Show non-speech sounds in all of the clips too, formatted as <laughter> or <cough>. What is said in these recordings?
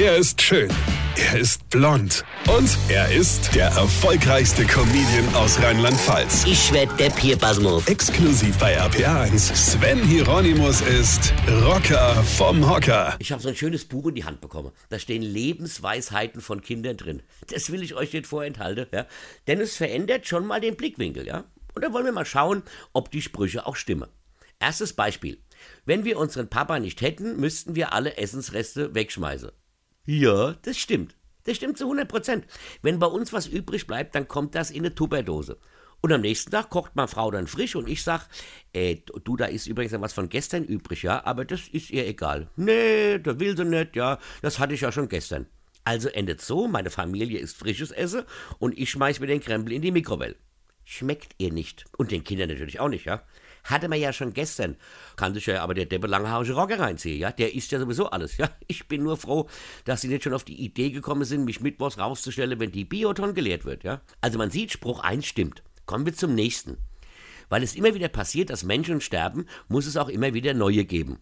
Er ist schön. Er ist blond. Und er ist der erfolgreichste Comedian aus Rheinland-Pfalz. Ich werd der Pierpasmus. Exklusiv bei RPA1. Sven Hieronymus ist Rocker vom Hocker. Ich habe so ein schönes Buch in die Hand bekommen. Da stehen Lebensweisheiten von Kindern drin. Das will ich euch nicht vorenthalten, ja. Denn es verändert schon mal den Blickwinkel, ja. Und da wollen wir mal schauen, ob die Sprüche auch stimmen. Erstes Beispiel. Wenn wir unseren Papa nicht hätten, müssten wir alle Essensreste wegschmeißen. Ja, das stimmt. Das stimmt zu 100 Prozent. Wenn bei uns was übrig bleibt, dann kommt das in eine Tupperdose. Und am nächsten Tag kocht meine Frau dann frisch und ich sag, äh, du, da ist übrigens was von gestern übrig, ja, aber das ist ihr egal. Nee, da will sie nicht, ja, das hatte ich ja schon gestern. Also endet so, meine Familie isst frisches Essen und ich schmeiß mir den Krempel in die Mikrowelle. Schmeckt ihr nicht. Und den Kindern natürlich auch nicht, ja. Hatte man ja schon gestern. Kann sich ja aber der Deppe langhaarige Rocker reinziehen, ja. Der isst ja sowieso alles, ja. <laughs> Ich bin nur froh, dass sie nicht schon auf die Idee gekommen sind, mich mittwochs rauszustellen, wenn die Bioton geleert wird, ja. Also man sieht, Spruch 1 stimmt. Kommen wir zum nächsten. Weil es immer wieder passiert, dass Menschen sterben, muss es auch immer wieder neue geben.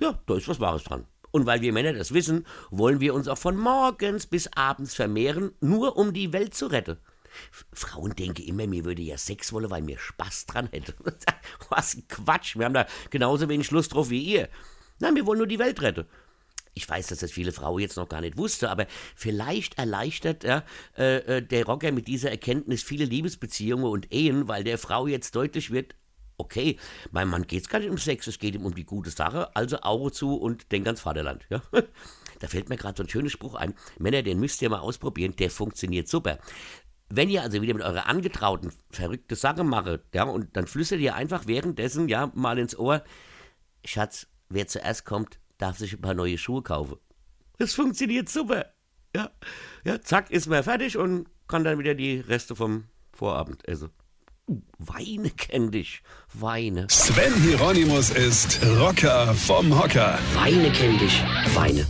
Ja, da ist was Wahres dran. Und weil wir Männer das wissen, wollen wir uns auch von morgens bis abends vermehren, nur um die Welt zu retten. Frauen denken immer, mir würde ja Sex wollen, weil mir Spaß dran hätte. <laughs> Was ein Quatsch. Wir haben da genauso wenig Lust drauf wie ihr. Nein, wir wollen nur die Welt retten. Ich weiß, dass das viele Frauen jetzt noch gar nicht wusste, aber vielleicht erleichtert ja, äh, äh, der Rocker mit dieser Erkenntnis viele Liebesbeziehungen und Ehen, weil der Frau jetzt deutlich wird, okay, meinem Mann geht es gar nicht um Sex, es geht ihm um die gute Sache, also Auge zu und denk ans Vaterland. Ja? <laughs> Da fällt mir gerade so ein schöner Spruch ein. Männer, den müsst ihr mal ausprobieren, der funktioniert super. Wenn ihr also wieder mit eurer Angetrauten verrückte Sache macht, ja, und dann flüstert ihr einfach währenddessen, ja, mal ins Ohr, Schatz, wer zuerst kommt, darf sich ein paar neue Schuhe kaufen. Das funktioniert super. Ja, ja, zack, ist man fertig und kann dann wieder die Reste vom Vorabend essen. Weine kenn dich, Weine. Sven Hieronymus ist Rocker vom Hocker. Weine kenn dich, Weine.